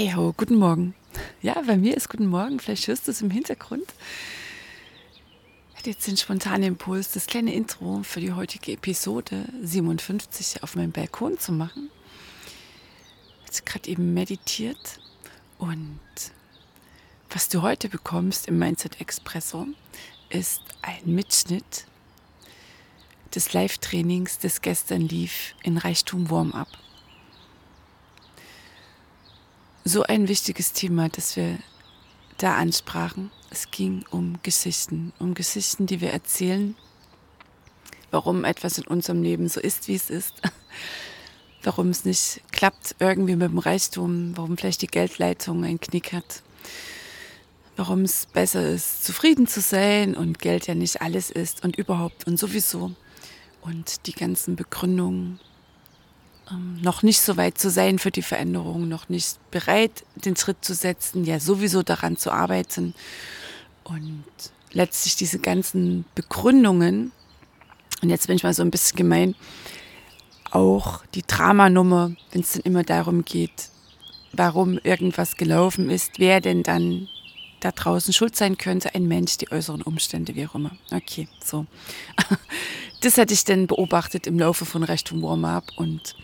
Hey ho, guten Morgen. Ja, bei mir ist guten Morgen. Vielleicht hörst du es im Hintergrund. Hatte jetzt den spontanen Impuls, das kleine Intro für die heutige Episode 57 auf meinem Balkon zu machen. Ich gerade eben meditiert und was du heute bekommst im Mindset Expresso ist ein Mitschnitt des Live-Trainings, das gestern lief in Reichtum Warm-Up so ein wichtiges Thema, das wir da ansprachen. Es ging um Geschichten, um Geschichten, die wir erzählen, warum etwas in unserem Leben so ist, wie es ist, warum es nicht klappt irgendwie mit dem Reichtum, warum vielleicht die Geldleitung einen Knick hat, warum es besser ist, zufrieden zu sein und Geld ja nicht alles ist und überhaupt und sowieso und die ganzen Begründungen noch nicht so weit zu sein für die Veränderung, noch nicht bereit, den Schritt zu setzen, ja sowieso daran zu arbeiten. Und letztlich diese ganzen Begründungen, und jetzt bin ich mal so ein bisschen gemein, auch die Dramanummer, wenn es dann immer darum geht, warum irgendwas gelaufen ist, wer denn dann da draußen schuld sein könnte, ein Mensch, die äußeren Umstände, wie auch immer. Okay, so. Das hatte ich dann beobachtet im Laufe von Richtung Warm-up und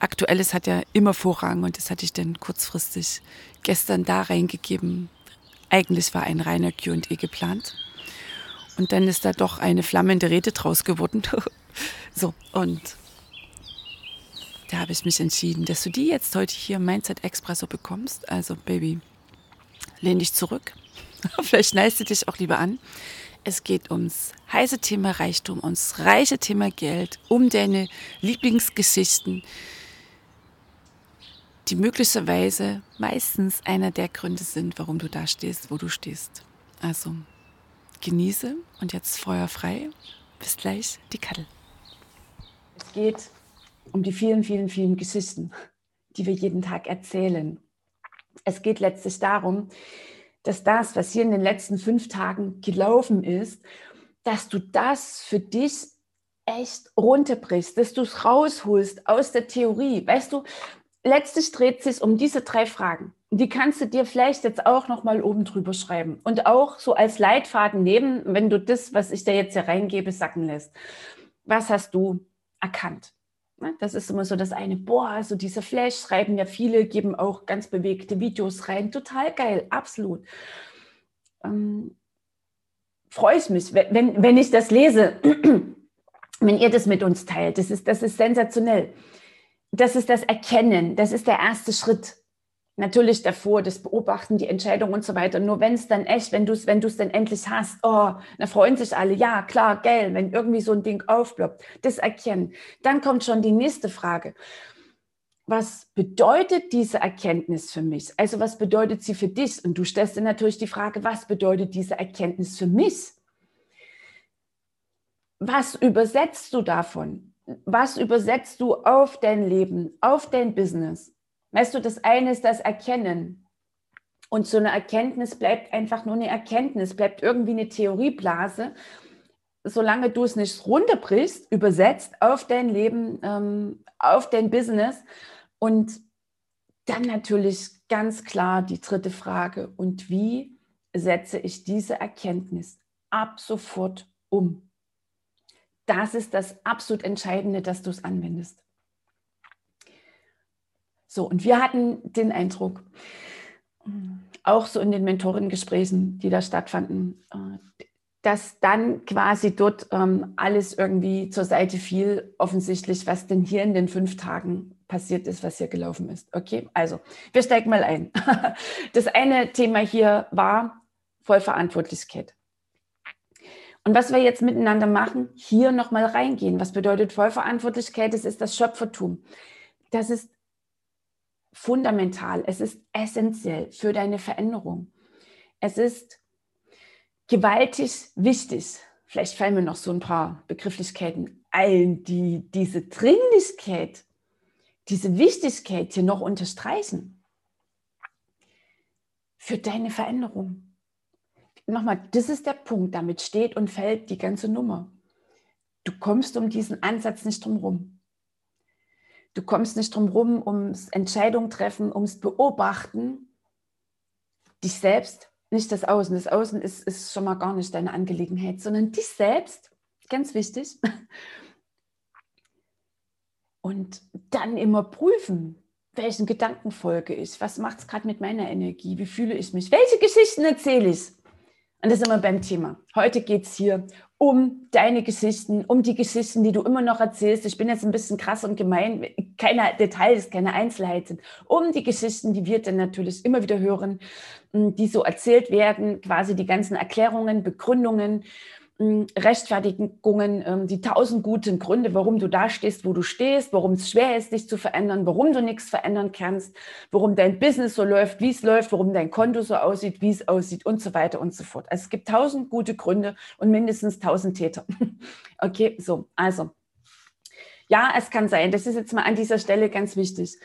Aktuelles hat ja immer Vorrang und das hatte ich dann kurzfristig gestern da reingegeben. Eigentlich war ein reiner QA geplant. Und dann ist da doch eine flammende Rede draus geworden. so, und da habe ich mich entschieden, dass du die jetzt heute hier im Mindset Expresso bekommst. Also, Baby, lehn dich zurück. Vielleicht schneidest du dich auch lieber an. Es geht ums heiße Thema Reichtum, ums reiche Thema Geld, um deine Lieblingsgeschichten, die möglicherweise meistens einer der Gründe sind, warum du da stehst, wo du stehst. Also genieße und jetzt Feuer frei. Bis gleich, die Kattel. Es geht um die vielen, vielen, vielen Geschichten, die wir jeden Tag erzählen. Es geht letztlich darum, dass das, was hier in den letzten fünf Tagen gelaufen ist, dass du das für dich echt runterbrichst, dass du es rausholst aus der Theorie. Weißt du, letztlich dreht es sich um diese drei Fragen. Die kannst du dir vielleicht jetzt auch noch mal oben drüber schreiben und auch so als Leitfaden nehmen, wenn du das, was ich da jetzt hier reingebe, sacken lässt. Was hast du erkannt? Ne, das ist immer so das eine, boah, so diese Flash schreiben ja viele, geben auch ganz bewegte Videos rein. Total geil, absolut. Ähm, Freue ich mich, wenn, wenn ich das lese, wenn ihr das mit uns teilt. Das ist, das ist sensationell. Das ist das Erkennen, das ist der erste Schritt natürlich davor, das Beobachten, die Entscheidung und so weiter. Nur wenn es dann echt, wenn du es, wenn dann endlich hast, oh, dann freuen sich alle, ja, klar, geil, wenn irgendwie so ein Ding aufploppt, das erkennen. Dann kommt schon die nächste Frage. Was bedeutet diese Erkenntnis für mich? Also was bedeutet sie für dich? Und du stellst dir natürlich die Frage, was bedeutet diese Erkenntnis für mich? Was übersetzt du davon? Was übersetzt du auf dein Leben, auf dein Business? Weißt du, das eine ist das Erkennen. Und so eine Erkenntnis bleibt einfach nur eine Erkenntnis, bleibt irgendwie eine Theorieblase, solange du es nicht runterbrichst, übersetzt auf dein Leben, ähm, auf dein Business. Und dann natürlich ganz klar die dritte Frage, und wie setze ich diese Erkenntnis ab sofort um? Das ist das absolut Entscheidende, dass du es anwendest. So, und wir hatten den Eindruck, auch so in den Mentorengesprächen, die da stattfanden, äh, dass dann quasi dort ähm, alles irgendwie zur Seite fiel, offensichtlich, was denn hier in den fünf Tagen passiert ist, was hier gelaufen ist. Okay, also wir steigen mal ein. Das eine Thema hier war Vollverantwortlichkeit. Und was wir jetzt miteinander machen, hier nochmal reingehen. Was bedeutet Vollverantwortlichkeit? Das ist das Schöpfertum. Das ist fundamental. Es ist essentiell für deine Veränderung. Es ist gewaltig wichtig. Vielleicht fallen mir noch so ein paar Begrifflichkeiten ein, die diese Dringlichkeit, diese Wichtigkeit hier noch unterstreichen. Für deine Veränderung. Nochmal, das ist der Punkt, damit steht und fällt die ganze Nummer. Du kommst um diesen Ansatz nicht drum rum. Du kommst nicht drum rum, ums Entscheidung treffen, ums Beobachten, dich selbst nicht das Außen. Das Außen ist, ist schon mal gar nicht deine Angelegenheit, sondern dich selbst, ganz wichtig. Und dann immer prüfen, welchen Gedanken folge ich, was macht es gerade mit meiner Energie, wie fühle ich mich, welche Geschichten erzähle ich. Und das ist immer beim Thema. Heute geht es hier um deine Geschichten, um die Geschichten, die du immer noch erzählst. Ich bin jetzt ein bisschen krass und gemein, keine Details, keine Einzelheiten. Um die Geschichten, die wir dann natürlich immer wieder hören, die so erzählt werden, quasi die ganzen Erklärungen, Begründungen Rechtfertigungen, ähm, die tausend guten Gründe, warum du da stehst, wo du stehst, warum es schwer ist, dich zu verändern, warum du nichts verändern kannst, warum dein Business so läuft, wie es läuft, warum dein Konto so aussieht, wie es aussieht und so weiter und so fort. Also es gibt tausend gute Gründe und mindestens tausend Täter. Okay, so, also. Ja, es kann sein, das ist jetzt mal an dieser Stelle ganz wichtig,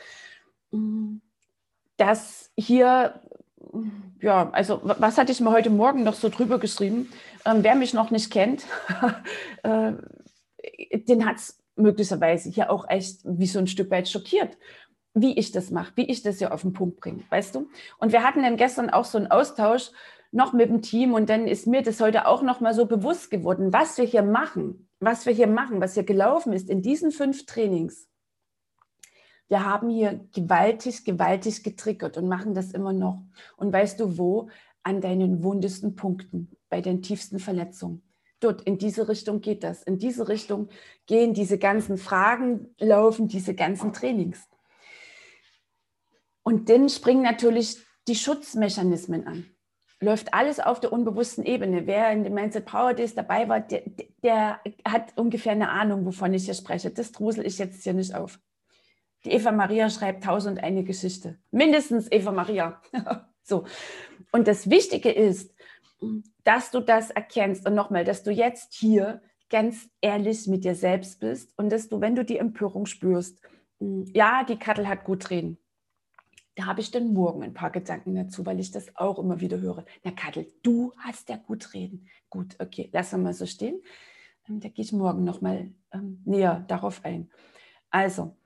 dass hier ja, also was hatte ich mir heute Morgen noch so drüber geschrieben? Ähm, wer mich noch nicht kennt, äh, den hat es möglicherweise hier auch echt wie so ein Stück weit schockiert, wie ich das mache, wie ich das hier auf den Punkt bringe, weißt du? Und wir hatten dann gestern auch so einen Austausch noch mit dem Team und dann ist mir das heute auch noch mal so bewusst geworden, was wir hier machen, was wir hier machen, was hier gelaufen ist in diesen fünf Trainings wir haben hier gewaltig, gewaltig getriggert und machen das immer noch. Und weißt du wo? An deinen wundesten Punkten, bei den tiefsten Verletzungen. Dort, in diese Richtung geht das. In diese Richtung gehen diese ganzen Fragen, laufen diese ganzen Trainings. Und dann springen natürlich die Schutzmechanismen an. Läuft alles auf der unbewussten Ebene. Wer in dem Mindset Power Days dabei war, der, der hat ungefähr eine Ahnung, wovon ich hier spreche. Das drusel ich jetzt hier nicht auf. Die Eva Maria schreibt tausend eine Geschichte. Mindestens Eva Maria. so. Und das Wichtige ist, dass du das erkennst und nochmal, dass du jetzt hier ganz ehrlich mit dir selbst bist und dass du, wenn du die Empörung spürst, ja, die Kattel hat gut reden. Da habe ich dann morgen ein paar Gedanken dazu, weil ich das auch immer wieder höre. Na Kattel, du hast ja gut reden. Gut, okay, lass mal so stehen. Ähm, da gehe ich morgen nochmal ähm, näher darauf ein. Also,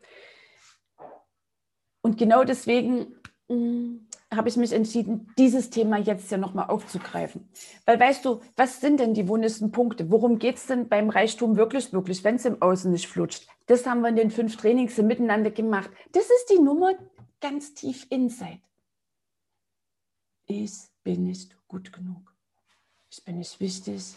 und genau deswegen mm, habe ich mich entschieden, dieses Thema jetzt ja nochmal aufzugreifen. Weil weißt du, was sind denn die wundesten Punkte? Worum geht es denn beim Reichtum wirklich, wirklich, wenn es im Außen nicht flutscht? Das haben wir in den fünf Trainings miteinander gemacht. Das ist die Nummer ganz tief inside. Ich bin nicht gut genug. Ich bin nicht wichtig.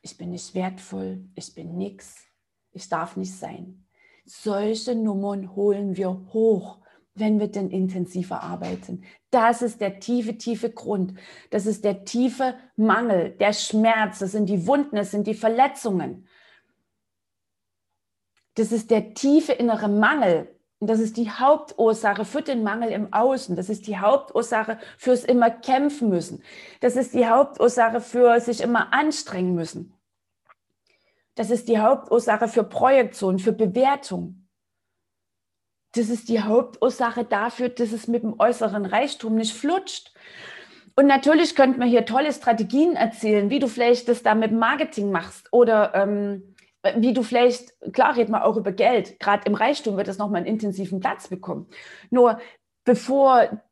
Ich bin nicht wertvoll. Ich bin nichts. Ich darf nicht sein. Solche Nummern holen wir hoch wenn wir denn intensiver arbeiten. Das ist der tiefe, tiefe Grund. Das ist der tiefe Mangel, der Schmerz, das sind die Wunden, das sind die Verletzungen. Das ist der tiefe innere Mangel. Und das ist die Hauptursache für den Mangel im Außen. Das ist die Hauptursache fürs immer kämpfen müssen. Das ist die Hauptursache für sich immer anstrengen müssen. Das ist die Hauptursache für Projektion, für Bewertung das ist die Hauptursache dafür, dass es mit dem äußeren Reichtum nicht flutscht. Und natürlich könnte man hier tolle Strategien erzählen, wie du vielleicht das da mit Marketing machst oder ähm, wie du vielleicht, klar reden wir auch über Geld, gerade im Reichtum wird das nochmal einen intensiven Platz bekommen. Nur bevor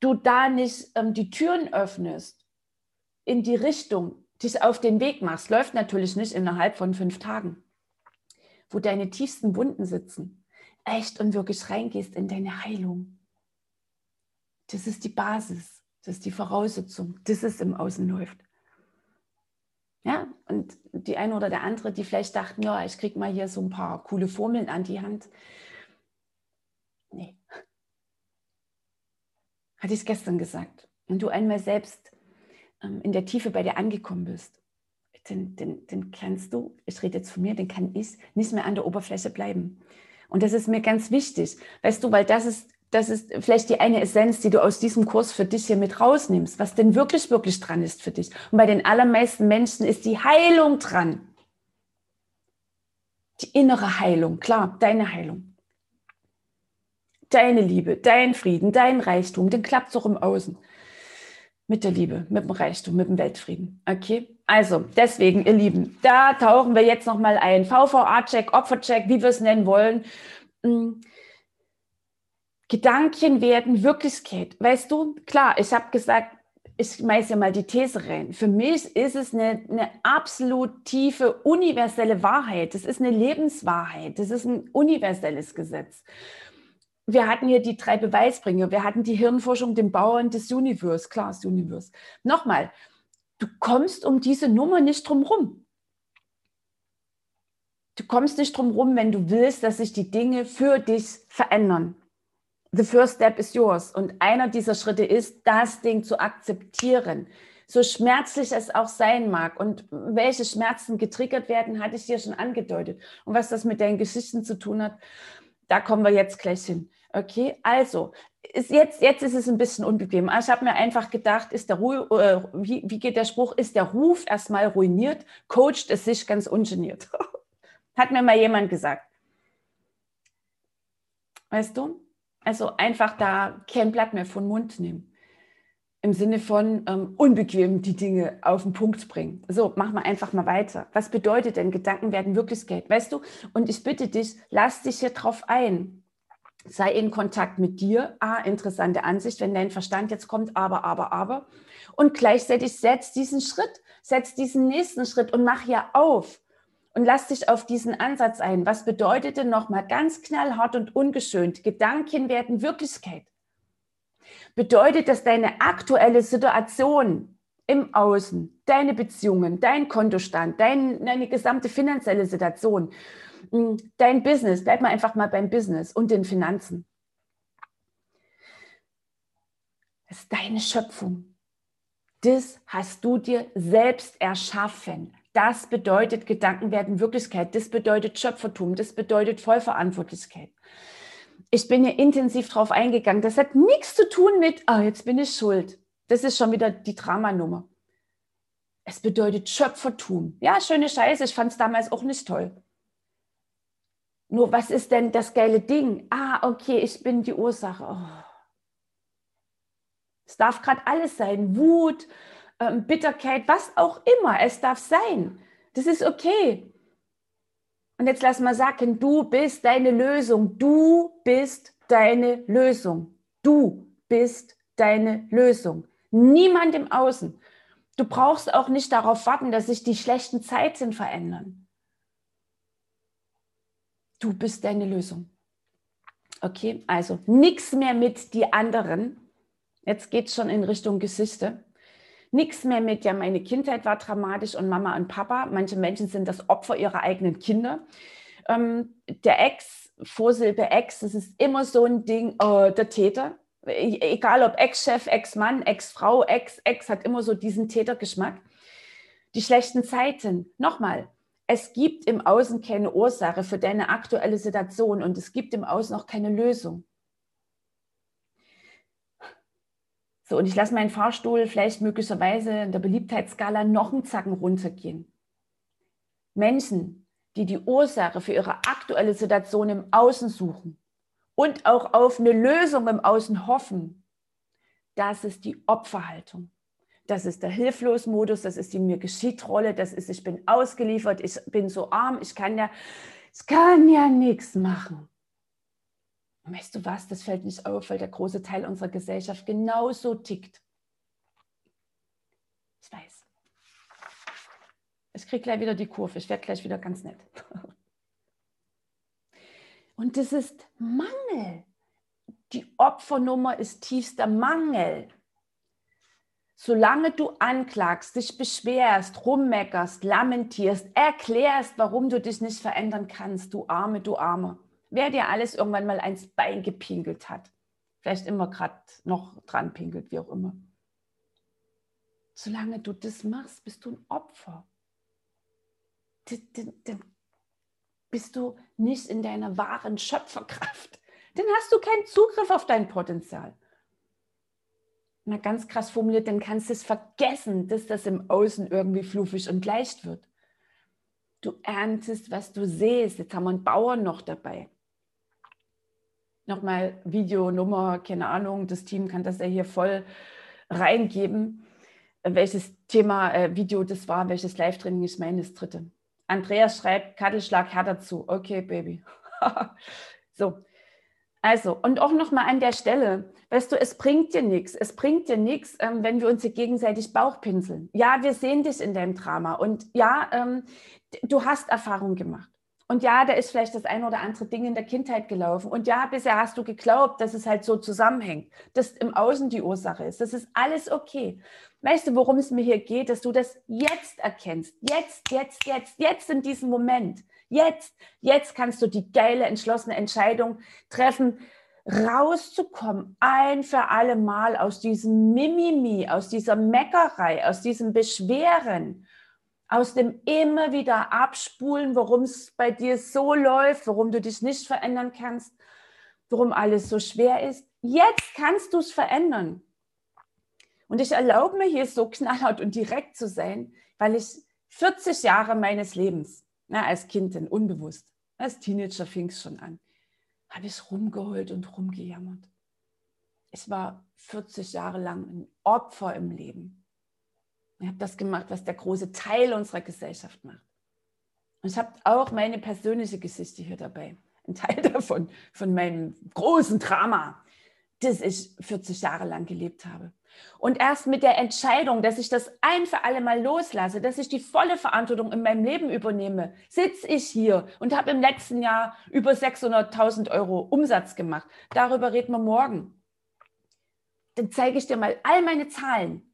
du da nicht ähm, die Türen öffnest in die Richtung, dich auf den Weg machst, läuft natürlich nicht innerhalb von fünf Tagen, wo deine tiefsten Wunden sitzen echt und wirklich reingehst in deine Heilung. Das ist die Basis, das ist die Voraussetzung, dass es im Außen läuft. Ja, und die eine oder der andere, die vielleicht dachten, ja, ich kriege mal hier so ein paar coole Formeln an die Hand. Nee. Hatte ich es gestern gesagt. Wenn du einmal selbst ähm, in der Tiefe bei dir angekommen bist, den, den, den kannst du, ich rede jetzt von mir, den kann ich nicht mehr an der Oberfläche bleiben. Und das ist mir ganz wichtig, weißt du, weil das ist, das ist vielleicht die eine Essenz, die du aus diesem Kurs für dich hier mit rausnimmst, was denn wirklich, wirklich dran ist für dich. Und bei den allermeisten Menschen ist die Heilung dran. Die innere Heilung, klar, deine Heilung. Deine Liebe, dein Frieden, dein Reichtum, den klappt auch im Außen. Mit der Liebe, mit dem Reichtum, mit dem Weltfrieden. Okay? Also, deswegen, ihr Lieben, da tauchen wir jetzt nochmal ein. VVA-Check, Opfer-Check, wie wir es nennen wollen. Hm. Gedanken werden Wirklichkeit. Weißt du, klar, ich habe gesagt, ich schmeiße ja mal die These rein. Für mich ist es eine, eine absolut tiefe, universelle Wahrheit. Das ist eine Lebenswahrheit. Das ist ein universelles Gesetz wir hatten hier die drei Beweisbringer. Wir hatten die Hirnforschung, den Bauern des Universe, klar, das Universe. Nochmal, du kommst um diese Nummer nicht drum rum. Du kommst nicht drum rum, wenn du willst, dass sich die Dinge für dich verändern. The first step is yours. Und einer dieser Schritte ist, das Ding zu akzeptieren. So schmerzlich es auch sein mag und welche Schmerzen getriggert werden, hatte ich dir schon angedeutet. Und was das mit deinen Geschichten zu tun hat, da kommen wir jetzt gleich hin. Okay, also ist jetzt, jetzt ist es ein bisschen unbequem. Ich habe mir einfach gedacht, ist der Ru äh, wie, wie geht der Spruch, ist der Ruf erstmal ruiniert, coacht es sich ganz ungeniert. Hat mir mal jemand gesagt. Weißt du? Also einfach da kein Blatt mehr von Mund nehmen. Im Sinne von ähm, unbequem die Dinge auf den Punkt bringen. So, machen wir einfach mal weiter. Was bedeutet denn, Gedanken werden Wirklichkeit? Weißt du? Und ich bitte dich, lass dich hier drauf ein sei in Kontakt mit dir. Ah, interessante Ansicht, wenn dein Verstand jetzt kommt, aber, aber, aber. Und gleichzeitig setz diesen Schritt, setz diesen nächsten Schritt und mach ja auf. Und lass dich auf diesen Ansatz ein. Was bedeutet denn nochmal ganz knallhart und ungeschönt? Gedanken werden Wirklichkeit. Bedeutet, dass deine aktuelle Situation im Außen, deine Beziehungen, dein Kontostand, dein, deine gesamte finanzielle Situation, dein Business, bleib mal einfach mal beim Business und den Finanzen. Das ist deine Schöpfung. Das hast du dir selbst erschaffen. Das bedeutet, Gedanken werden Wirklichkeit. Das bedeutet Schöpfertum. Das bedeutet Vollverantwortlichkeit. Ich bin hier intensiv drauf eingegangen. Das hat nichts zu tun mit, oh, jetzt bin ich schuld. Das ist schon wieder die Dramanummer. Es bedeutet Schöpfertum. Ja, schöne Scheiße. Ich fand es damals auch nicht toll. Nur was ist denn das geile Ding? Ah, okay, ich bin die Ursache. Oh. Es darf gerade alles sein. Wut, ähm, Bitterkeit, was auch immer. Es darf sein. Das ist okay. Und jetzt lass mal sagen, du bist deine Lösung. Du bist deine Lösung. Du bist deine Lösung. Niemand im Außen. Du brauchst auch nicht darauf warten, dass sich die schlechten Zeiten verändern. Du bist deine Lösung. Okay, also nichts mehr mit die anderen. Jetzt geht es schon in Richtung Geschichte. Nichts mehr mit, ja, meine Kindheit war dramatisch und Mama und Papa. Manche Menschen sind das Opfer ihrer eigenen Kinder. Ähm, der Ex, Vorsilbe Ex, das ist immer so ein Ding, oh, der Täter. E-, egal ob Ex-Chef, Ex-Mann, Ex-Frau, Ex, Ex hat immer so diesen Tätergeschmack. Die schlechten Zeiten, nochmal, es gibt im Außen keine Ursache für deine aktuelle Situation und es gibt im Außen auch keine Lösung. So, und ich lasse meinen Fahrstuhl vielleicht möglicherweise in der Beliebtheitsskala noch einen Zacken runtergehen. Menschen, die die Ursache für ihre aktuelle Situation im Außen suchen und auch auf eine Lösung im Außen hoffen, das ist die Opferhaltung. Das ist der Hilflosmodus, das ist die mir geschieht Rolle, das ist, ich bin ausgeliefert, ich bin so arm, ich kann ja, ich kann ja nichts machen. Und weißt du was, das fällt nicht auf, weil der große Teil unserer Gesellschaft genauso tickt. Ich weiß. Ich kriege gleich wieder die Kurve, ich werde gleich wieder ganz nett. Und das ist Mangel. Die Opfernummer ist tiefster Mangel. Solange du anklagst, dich beschwerst, rummeckerst, lamentierst, erklärst, warum du dich nicht verändern kannst, du Arme, du Arme, wer dir alles irgendwann mal eins Bein gepinkelt hat, vielleicht immer gerade noch dran pinkelt, wie auch immer. Solange du das machst, bist du ein Opfer. dann bist du nicht in deiner wahren Schöpferkraft. Dann hast du keinen Zugriff auf dein Potenzial. Na, ganz krass formuliert, dann kannst du es vergessen, dass das im Außen irgendwie fluffig und leicht wird. Du erntest, was du siehst. Jetzt haben wir einen Bauern noch dabei. Nochmal Videonummer, keine Ahnung, das Team kann das ja hier voll reingeben, welches Thema äh, Video das war, welches Live-Training ich meine, das dritte. Andreas schreibt, Kattelschlag her dazu. Okay, Baby. so. Also, und auch nochmal an der Stelle, weißt du, es bringt dir nichts. Es bringt dir nichts, ähm, wenn wir uns hier gegenseitig Bauchpinseln. Ja, wir sehen dich in deinem Drama. Und ja, ähm, du hast Erfahrung gemacht. Und ja, da ist vielleicht das ein oder andere Ding in der Kindheit gelaufen. Und ja, bisher hast du geglaubt, dass es halt so zusammenhängt, dass im Außen die Ursache ist. Das ist alles okay. Weißt du, worum es mir hier geht, dass du das jetzt erkennst. Jetzt, jetzt, jetzt, jetzt in diesem Moment. Jetzt, jetzt kannst du die geile, entschlossene Entscheidung treffen, rauszukommen, ein für alle Mal aus diesem Mimimi, aus dieser Meckerei, aus diesem Beschweren aus dem immer wieder abspulen, warum es bei dir so läuft, warum du dich nicht verändern kannst, warum alles so schwer ist. Jetzt kannst du es verändern. Und ich erlaube mir hier so knallhart und direkt zu sein, weil ich 40 Jahre meines Lebens, na, als Kind denn unbewusst, als Teenager fing es schon an, habe ich rumgeheult und rumgejammert. Ich war 40 Jahre lang ein Opfer im Leben. Ich habe das gemacht, was der große Teil unserer Gesellschaft macht. Und ich habe auch meine persönliche Geschichte hier dabei. Ein Teil davon, von meinem großen Drama, das ich 40 Jahre lang gelebt habe. Und erst mit der Entscheidung, dass ich das ein für alle Mal loslasse, dass ich die volle Verantwortung in meinem Leben übernehme, sitze ich hier und habe im letzten Jahr über 600.000 Euro Umsatz gemacht. Darüber reden wir morgen. Dann zeige ich dir mal all meine Zahlen,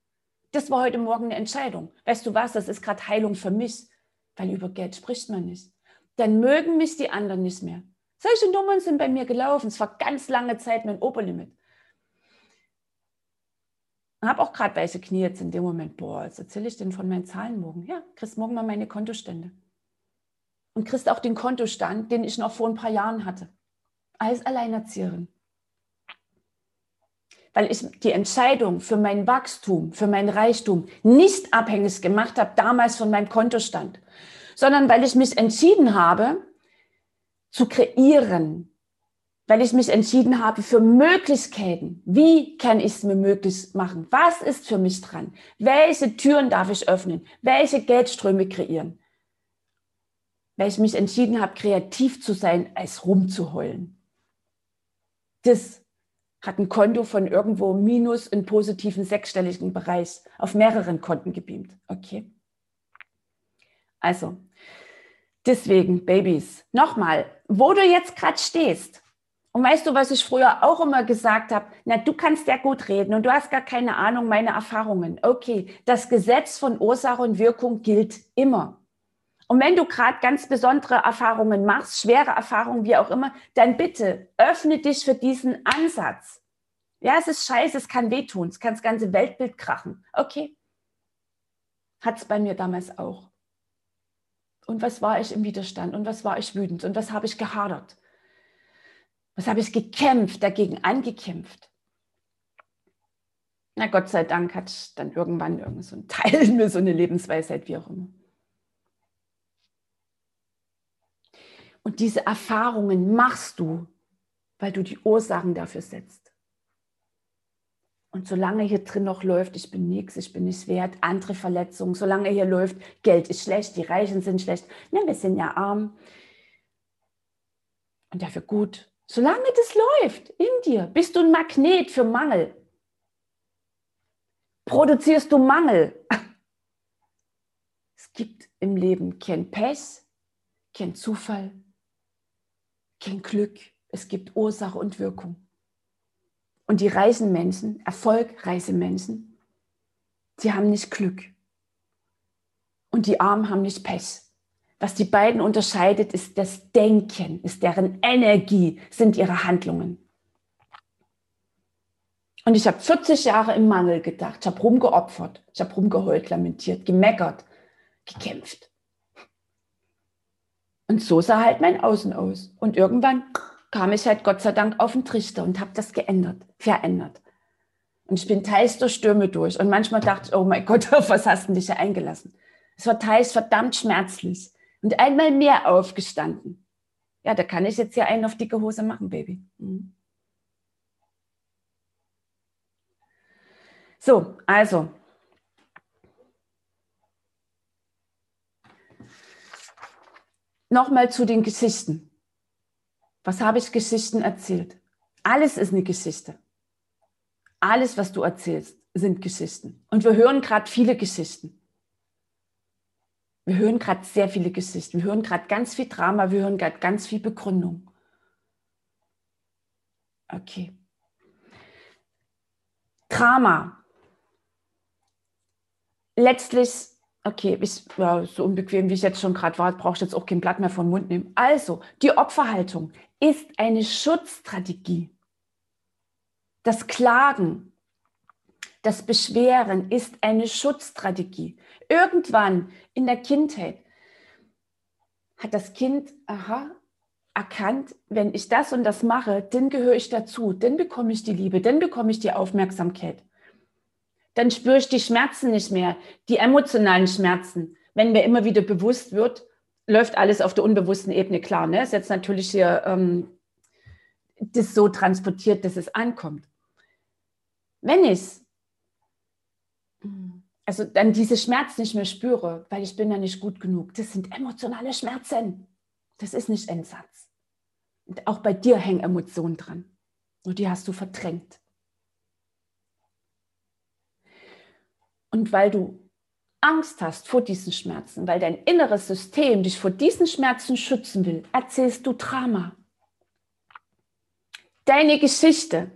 das war heute Morgen eine Entscheidung. Weißt du was, das ist gerade Heilung für mich, weil über Geld spricht man nicht. Dann mögen mich die anderen nicht mehr. Solche Nummern sind bei mir gelaufen. Es war ganz lange Zeit mein Oberlimit. Habe auch gerade weiße Knie jetzt in dem Moment. Boah, jetzt erzähle ich denn von meinen Zahlen morgen. Ja, kriegst morgen mal meine Kontostände. Und kriegst auch den Kontostand, den ich noch vor ein paar Jahren hatte. Als Alleinerzieherin weil ich die Entscheidung für mein Wachstum, für mein Reichtum nicht abhängig gemacht habe, damals von meinem Kontostand, sondern weil ich mich entschieden habe, zu kreieren, weil ich mich entschieden habe für Möglichkeiten. Wie kann ich es mir möglich machen? Was ist für mich dran? Welche Türen darf ich öffnen? Welche Geldströme kreieren? Weil ich mich entschieden habe, kreativ zu sein, als rumzuheulen. Das hat ein Konto von irgendwo minus in positiven sechsstelligen Bereich auf mehreren Konten gebeamt. Okay. Also, deswegen, Babys, nochmal, wo du jetzt gerade stehst. Und weißt du, was ich früher auch immer gesagt habe? Na, du kannst ja gut reden und du hast gar keine Ahnung meine Erfahrungen. Okay, das Gesetz von Ursache und Wirkung gilt immer. Und wenn du gerade ganz besondere Erfahrungen machst, schwere Erfahrungen, wie auch immer, dann bitte öffne dich für diesen Ansatz. Ja, es ist scheiße, es kann wehtun, es kann das ganze Weltbild krachen. Okay. Hat es bei mir damals auch. Und was war ich im Widerstand? Und was war ich wütend? Und was habe ich gehadert? Was habe ich gekämpft, dagegen angekämpft? Na Gott sei Dank hat dann irgendwann irgend so ein Teil in mir so eine Lebensweisheit, wie auch immer. Und diese Erfahrungen machst du, weil du die Ursachen dafür setzt. Und solange hier drin noch läuft, ich bin nichts, ich bin nicht wert, andere Verletzungen, solange hier läuft, Geld ist schlecht, die Reichen sind schlecht, ja, wir sind ja arm. Und dafür gut. Solange das läuft in dir, bist du ein Magnet für Mangel. Produzierst du Mangel. Es gibt im Leben kein Pech, kein Zufall, kein Glück. Es gibt Ursache und Wirkung. Und die reichen Menschen, erfolgreiche Menschen, sie haben nicht Glück. Und die Armen haben nicht Pech. Was die beiden unterscheidet, ist das Denken, ist deren Energie, sind ihre Handlungen. Und ich habe 40 Jahre im Mangel gedacht, ich habe rumgeopfert, ich habe rumgeheult, lamentiert, gemeckert, gekämpft. Und so sah halt mein Außen aus. Und irgendwann kam ich halt Gott sei Dank auf den Trichter und habe das geändert, verändert. Und ich bin teils durch Stürme durch. Und manchmal dachte ich, oh mein Gott, auf was hast du dich hier eingelassen? Es war teils verdammt schmerzlich. Und einmal mehr aufgestanden. Ja, da kann ich jetzt hier einen auf dicke Hose machen, Baby. Mhm. So, also. Nochmal zu den Geschichten. Was habe ich Geschichten erzählt? Alles ist eine Geschichte. Alles, was du erzählst, sind Geschichten. Und wir hören gerade viele Geschichten. Wir hören gerade sehr viele Geschichten. Wir hören gerade ganz viel Drama. Wir hören gerade ganz viel Begründung. Okay. Drama. Letztlich, okay, ich, ja, so unbequem wie ich jetzt schon gerade war, brauche ich jetzt auch kein Blatt mehr vom Mund nehmen. Also, die Opferhaltung ist eine Schutzstrategie. Das Klagen, das Beschweren ist eine Schutzstrategie. Irgendwann in der Kindheit hat das Kind aha, erkannt, wenn ich das und das mache, dann gehöre ich dazu, dann bekomme ich die Liebe, dann bekomme ich die Aufmerksamkeit. Dann spüre ich die Schmerzen nicht mehr, die emotionalen Schmerzen. Wenn mir immer wieder bewusst wird, läuft alles auf der unbewussten Ebene klar. Ne? Ist jetzt natürlich hier ähm, das so transportiert, dass es ankommt. Wenn ich also dann diese Schmerzen nicht mehr spüre, weil ich bin ja nicht gut genug, das sind emotionale Schmerzen. Das ist nicht Endsatz. Und auch bei dir hängen Emotionen dran. Und die hast du verdrängt. Und weil du Angst hast vor diesen Schmerzen, weil dein inneres System dich vor diesen Schmerzen schützen will, erzählst du Drama. Deine Geschichte,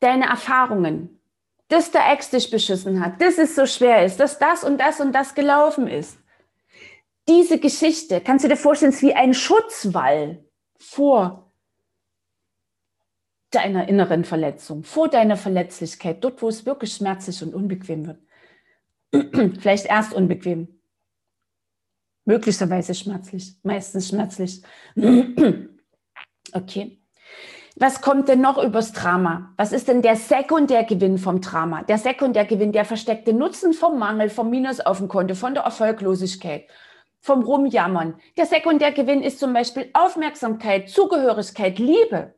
deine Erfahrungen, dass der Ex dich beschissen hat, dass es so schwer ist, dass das und das und das gelaufen ist. Diese Geschichte, kannst du dir vorstellen, ist wie ein Schutzwall vor deiner inneren Verletzung, vor deiner Verletzlichkeit, dort, wo es wirklich schmerzlich und unbequem wird. Vielleicht erst unbequem. Möglicherweise schmerzlich, meistens schmerzlich. okay. Was kommt denn noch übers Drama? Was ist denn der Sekundärgewinn vom Drama? Der Sekundärgewinn, der versteckte Nutzen vom Mangel, vom Minus auf dem Konto, von der Erfolglosigkeit, vom Rumjammern. Der Sekundärgewinn ist zum Beispiel Aufmerksamkeit, Zugehörigkeit, Liebe.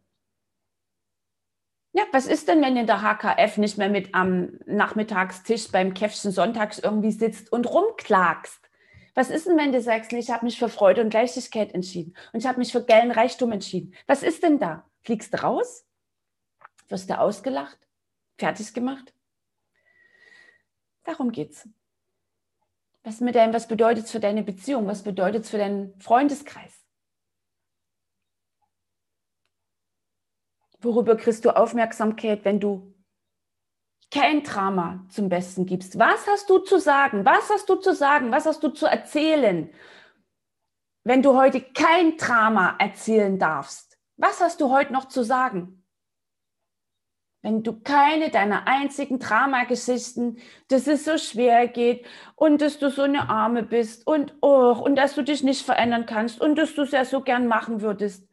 Ja, was ist denn, wenn in der HKF nicht mehr mit am Nachmittagstisch beim Käffchen sonntags irgendwie sitzt und rumklagst? Was ist denn, wenn du sagst, ich habe mich für Freude und Leichtigkeit entschieden und ich habe mich für geilen Reichtum entschieden? Was ist denn da? Fliegst raus? Wirst du ausgelacht? Fertig gemacht? Darum geht's. Was, mit deinem, was bedeutet es für deine Beziehung? Was bedeutet es für deinen Freundeskreis? Worüber kriegst du Aufmerksamkeit, wenn du kein Drama zum Besten gibst? Was hast du zu sagen? Was hast du zu sagen? Was hast du zu erzählen? Wenn du heute kein Drama erzählen darfst, was hast du heute noch zu sagen? Wenn du keine deiner einzigen Dramageschichten, dass es so schwer geht und dass du so eine Arme bist und oh, und dass du dich nicht verändern kannst und dass du es ja so gern machen würdest,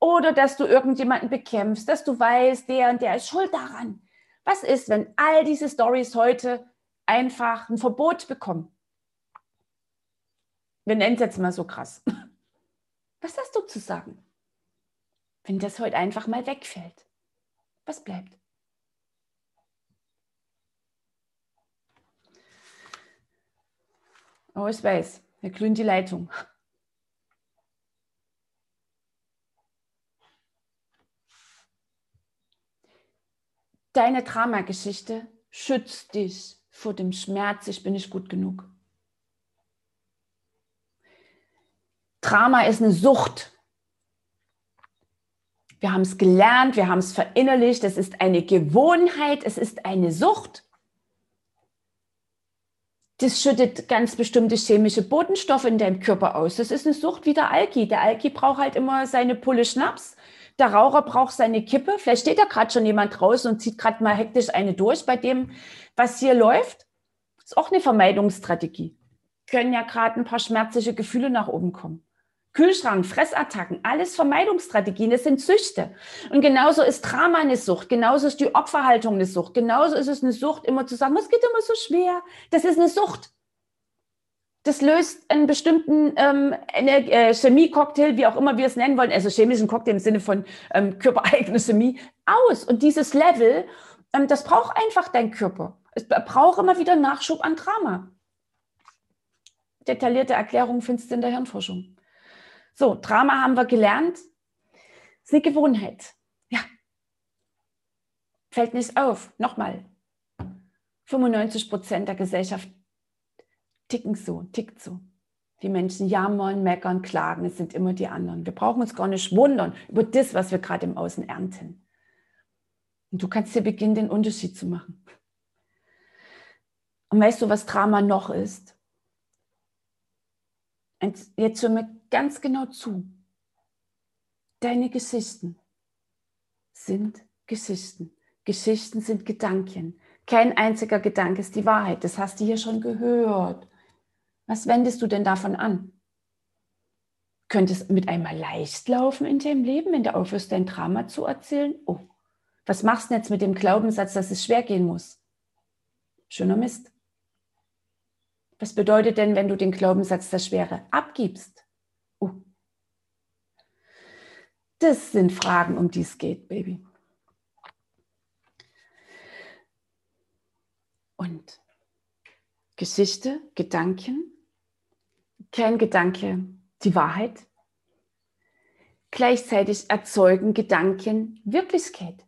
oder dass du irgendjemanden bekämpfst, dass du weißt, der und der ist schuld daran. Was ist, wenn all diese Stories heute einfach ein Verbot bekommen? Wir nennen es jetzt mal so krass. Was hast du zu sagen, wenn das heute einfach mal wegfällt? Was bleibt? Oh, ich weiß, hier glüht die Leitung. Deine Dramageschichte schützt dich vor dem Schmerz, ich bin nicht gut genug. Drama ist eine Sucht. Wir haben es gelernt, wir haben es verinnerlicht, es ist eine Gewohnheit, es ist eine Sucht. Das schüttet ganz bestimmte chemische Botenstoffe in deinem Körper aus. Das ist eine Sucht wie der Alki. Der Alki braucht halt immer seine Pulle Schnaps der Raucher braucht seine Kippe. Vielleicht steht da gerade schon jemand draußen und zieht gerade mal hektisch eine durch bei dem, was hier läuft. Das ist auch eine Vermeidungsstrategie. können ja gerade ein paar schmerzliche Gefühle nach oben kommen. Kühlschrank, Fressattacken, alles Vermeidungsstrategien, das sind Süchte. Und genauso ist Drama eine Sucht, genauso ist die Opferhaltung eine Sucht, genauso ist es eine Sucht, immer zu sagen, es geht immer so schwer. Das ist eine Sucht. Das löst einen bestimmten ähm, äh, Chemie-Cocktail, wie auch immer wir es nennen wollen, also chemischen Cocktail im Sinne von ähm, körpereigene Chemie, aus. Und dieses Level, ähm, das braucht einfach dein Körper. Es braucht immer wieder Nachschub an Drama. Detaillierte Erklärungen findest du in der Hirnforschung. So, Drama haben wir gelernt. Ist eine Gewohnheit. Ja. Fällt nicht auf. Nochmal. 95 Prozent der Gesellschaft ticken so, tickt so. Die Menschen jammern, meckern, klagen. Es sind immer die anderen. Wir brauchen uns gar nicht wundern über das, was wir gerade im Außen ernten. Und du kannst hier beginnen, den Unterschied zu machen. Und weißt du, was Drama noch ist? Jetzt hör mir ganz genau zu. Deine Geschichten sind Geschichten. Geschichten sind Gedanken. Kein einziger Gedanke ist die Wahrheit. Das hast du hier schon gehört. Was wendest du denn davon an? Könnte es mit einmal leicht laufen in deinem Leben, wenn du aufhörst, dein Drama zu erzählen? Oh, was machst du jetzt mit dem Glaubenssatz, dass es schwer gehen muss? Schöner Mist. Was bedeutet denn, wenn du den Glaubenssatz der Schwere abgibst? Oh. Das sind Fragen, um die es geht, Baby. Und Geschichte, Gedanken, kein Gedanke die Wahrheit. Gleichzeitig erzeugen Gedanken Wirklichkeit.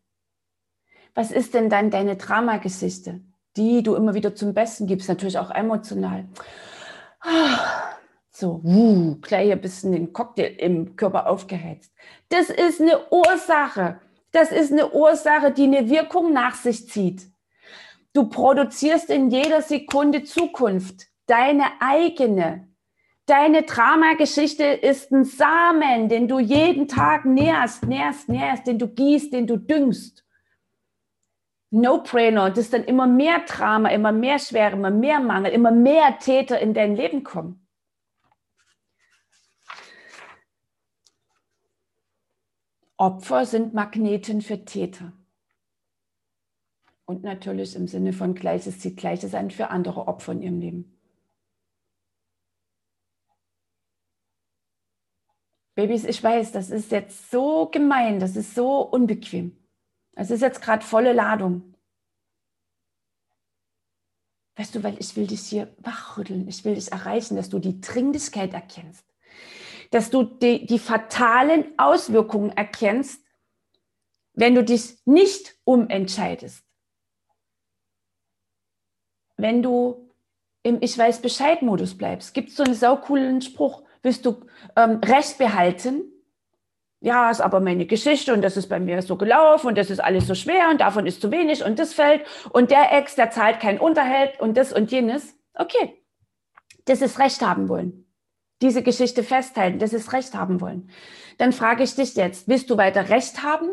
Was ist denn dann deine Dramageschichte? die du immer wieder zum Besten gibst, natürlich auch emotional. So, uh, gleich ein bisschen den Cocktail im Körper aufgeheizt. Das ist eine Ursache. Das ist eine Ursache, die eine Wirkung nach sich zieht. Du produzierst in jeder Sekunde Zukunft, deine eigene. Deine Dramageschichte ist ein Samen, den du jeden Tag nährst, nährst, nährst, den du gießt, den du düngst. No-Brainer, dass dann immer mehr Drama, immer mehr Schwere, immer mehr Mangel, immer mehr Täter in dein Leben kommen. Opfer sind Magneten für Täter. Und natürlich im Sinne von Gleiches zieht Gleiches an für andere Opfer in ihrem Leben. Babys, ich weiß, das ist jetzt so gemein, das ist so unbequem. Es ist jetzt gerade volle Ladung. Weißt du, weil ich will dich hier wachrütteln, ich will dich erreichen, dass du die Dringlichkeit erkennst, dass du die, die fatalen Auswirkungen erkennst, wenn du dich nicht umentscheidest. Wenn du im Ich weiß Bescheid-Modus bleibst, gibt es so einen saucoolen Spruch, willst du ähm, Recht behalten, ja, ist aber meine Geschichte und das ist bei mir so gelaufen und das ist alles so schwer und davon ist zu wenig und das fällt und der Ex, der zahlt keinen Unterhalt und das und jenes. Okay, das ist Recht haben wollen. Diese Geschichte festhalten, das ist Recht haben wollen. Dann frage ich dich jetzt, willst du weiter Recht haben?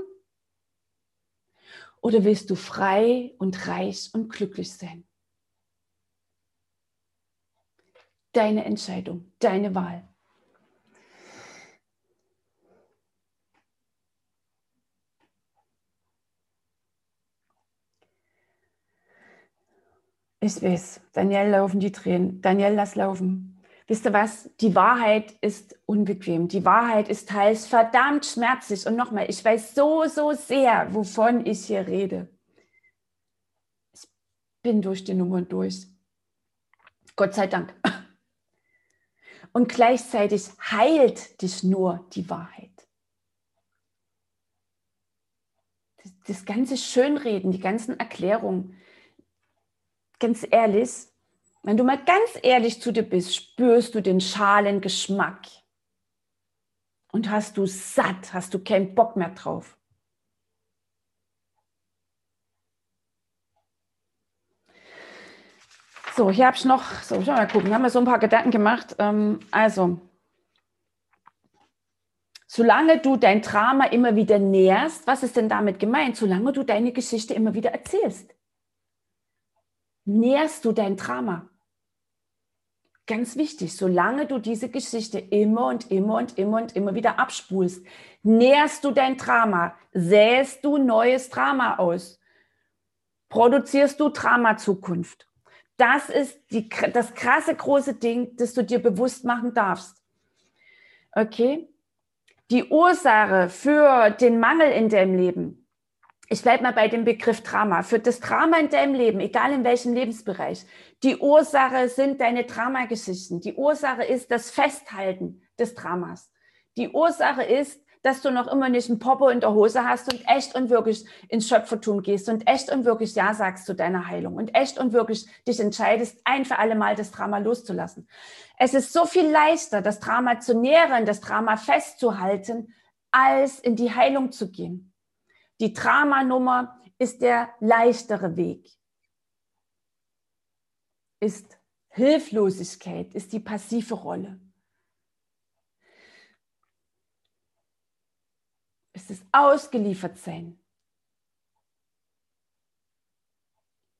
Oder willst du frei und reich und glücklich sein? Deine Entscheidung, deine Wahl. Ich weiß, Daniel laufen die Tränen. Daniel, lass laufen. Wisst ihr was? Die Wahrheit ist unbequem. Die Wahrheit ist teils verdammt schmerzlich. Und nochmal, ich weiß so, so sehr, wovon ich hier rede. Ich bin durch die Nummer durch. Gott sei Dank. Und gleichzeitig heilt dich nur die Wahrheit. Das, das ganze Schönreden, die ganzen Erklärungen, ganz ehrlich, wenn du mal ganz ehrlich zu dir bist, spürst du den schalen Geschmack. Und hast du satt, hast du keinen Bock mehr drauf. So, hier habe ich noch, so, ich mal gucken, haben wir so ein paar Gedanken gemacht. Ähm, also, solange du dein Drama immer wieder nährst, was ist denn damit gemeint? Solange du deine Geschichte immer wieder erzählst nährst du dein Drama. Ganz wichtig, solange du diese Geschichte immer und immer und immer und immer wieder abspulst, nährst du dein Drama, säst du neues Drama aus, produzierst du Drama-Zukunft. Das ist die, das krasse große Ding, das du dir bewusst machen darfst. Okay? Die Ursache für den Mangel in deinem Leben, ich bleibe mal bei dem Begriff Drama. Für das Drama in deinem Leben, egal in welchem Lebensbereich, die Ursache sind deine Dramageschichten. Die Ursache ist das Festhalten des Dramas. Die Ursache ist, dass du noch immer nicht ein Popo in der Hose hast und echt und wirklich ins Schöpfertum gehst und echt und wirklich Ja sagst zu deiner Heilung und echt und wirklich dich entscheidest, ein für alle Mal das Drama loszulassen. Es ist so viel leichter, das Drama zu nähren, das Drama festzuhalten, als in die Heilung zu gehen. Die Dramanummer ist der leichtere Weg. Ist Hilflosigkeit, ist die passive Rolle. Es ist ausgeliefert sein.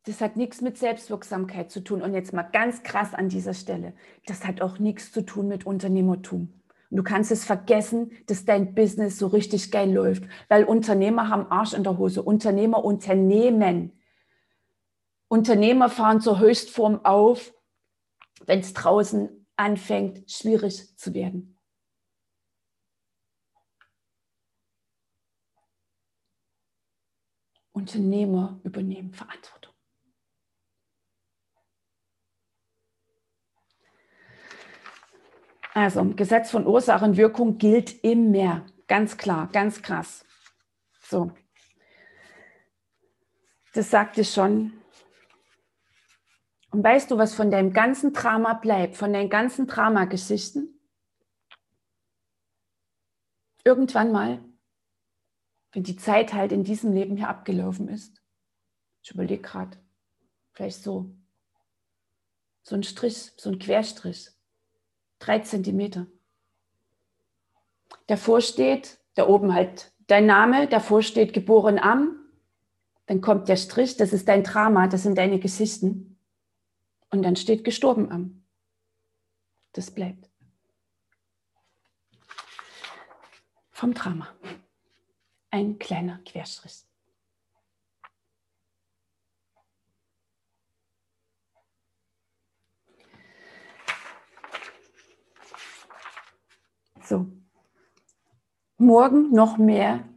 Das hat nichts mit Selbstwirksamkeit zu tun. Und jetzt mal ganz krass an dieser Stelle. Das hat auch nichts zu tun mit Unternehmertum. Und du kannst es vergessen, dass dein Business so richtig geil läuft, weil Unternehmer haben Arsch in der Hose. Unternehmer unternehmen. Unternehmer fahren zur Höchstform auf, wenn es draußen anfängt, schwierig zu werden. Unternehmer übernehmen Verantwortung. Also Gesetz von Ursache und Wirkung gilt immer. Ganz klar, ganz krass. So. Das sagte ich schon. Und weißt du, was von deinem ganzen Drama bleibt, von deinen ganzen Dramageschichten? Irgendwann mal, wenn die Zeit halt in diesem Leben hier abgelaufen ist. Ich überlege gerade, vielleicht so, so ein Strich, so ein Querstrich drei Zentimeter. Davor steht, da oben halt dein Name, davor steht geboren am, dann kommt der Strich, das ist dein Drama, das sind deine Geschichten. Und dann steht gestorben am. Das bleibt. Vom Drama. Ein kleiner Querstrich. So. Morgen noch mehr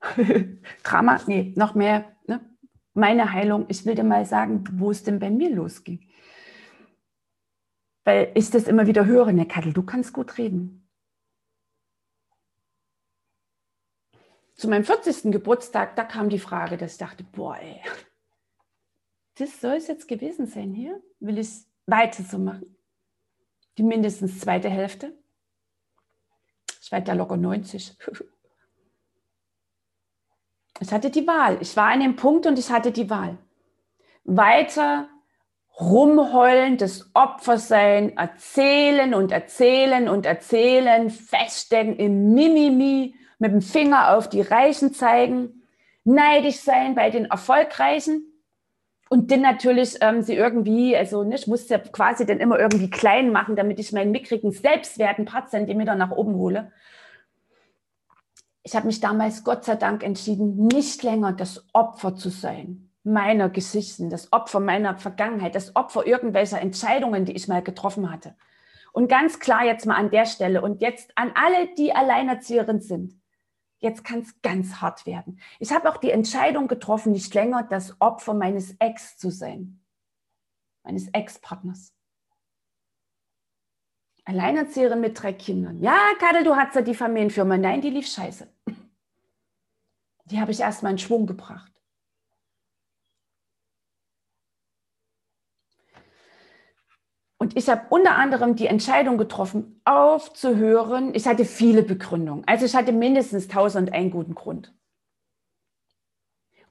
Drama, nee, noch mehr ne? meine Heilung. Ich will dir mal sagen, wo es denn bei mir losging. Weil ich das immer wieder höre, ne Kattel, du kannst gut reden. Zu meinem 40. Geburtstag, da kam die Frage, dass ich dachte, boah, ey, das soll es jetzt gewesen sein hier? Will ich weiter so machen? Die mindestens zweite Hälfte? Ich werde ja locker 90. Ich hatte die Wahl. Ich war an dem Punkt und ich hatte die Wahl. Weiter rumheulen, das Opfer sein, erzählen und erzählen und erzählen, feststecken im Mimimi, mit dem Finger auf die Reichen zeigen, neidisch sein bei den Erfolgreichen und dann natürlich ähm, sie irgendwie, also ne, ich musste ja quasi dann immer irgendwie klein machen, damit ich meinen mickrigen Selbstwert ein paar Zentimeter nach oben hole. Ich habe mich damals Gott sei Dank entschieden, nicht länger das Opfer zu sein meiner Geschichten, das Opfer meiner Vergangenheit, das Opfer irgendwelcher Entscheidungen, die ich mal getroffen hatte. Und ganz klar jetzt mal an der Stelle und jetzt an alle, die alleinerziehend sind jetzt kann es ganz hart werden. Ich habe auch die Entscheidung getroffen, nicht länger das Opfer meines Ex zu sein, meines Ex-Partners. Alleinerzieherin mit drei Kindern. Ja, Kadel, du hattest ja die Familienfirma. Nein, die lief scheiße. Die habe ich erstmal in Schwung gebracht. Und ich habe unter anderem die Entscheidung getroffen, aufzuhören. Ich hatte viele Begründungen. Also ich hatte mindestens tausend einen guten Grund.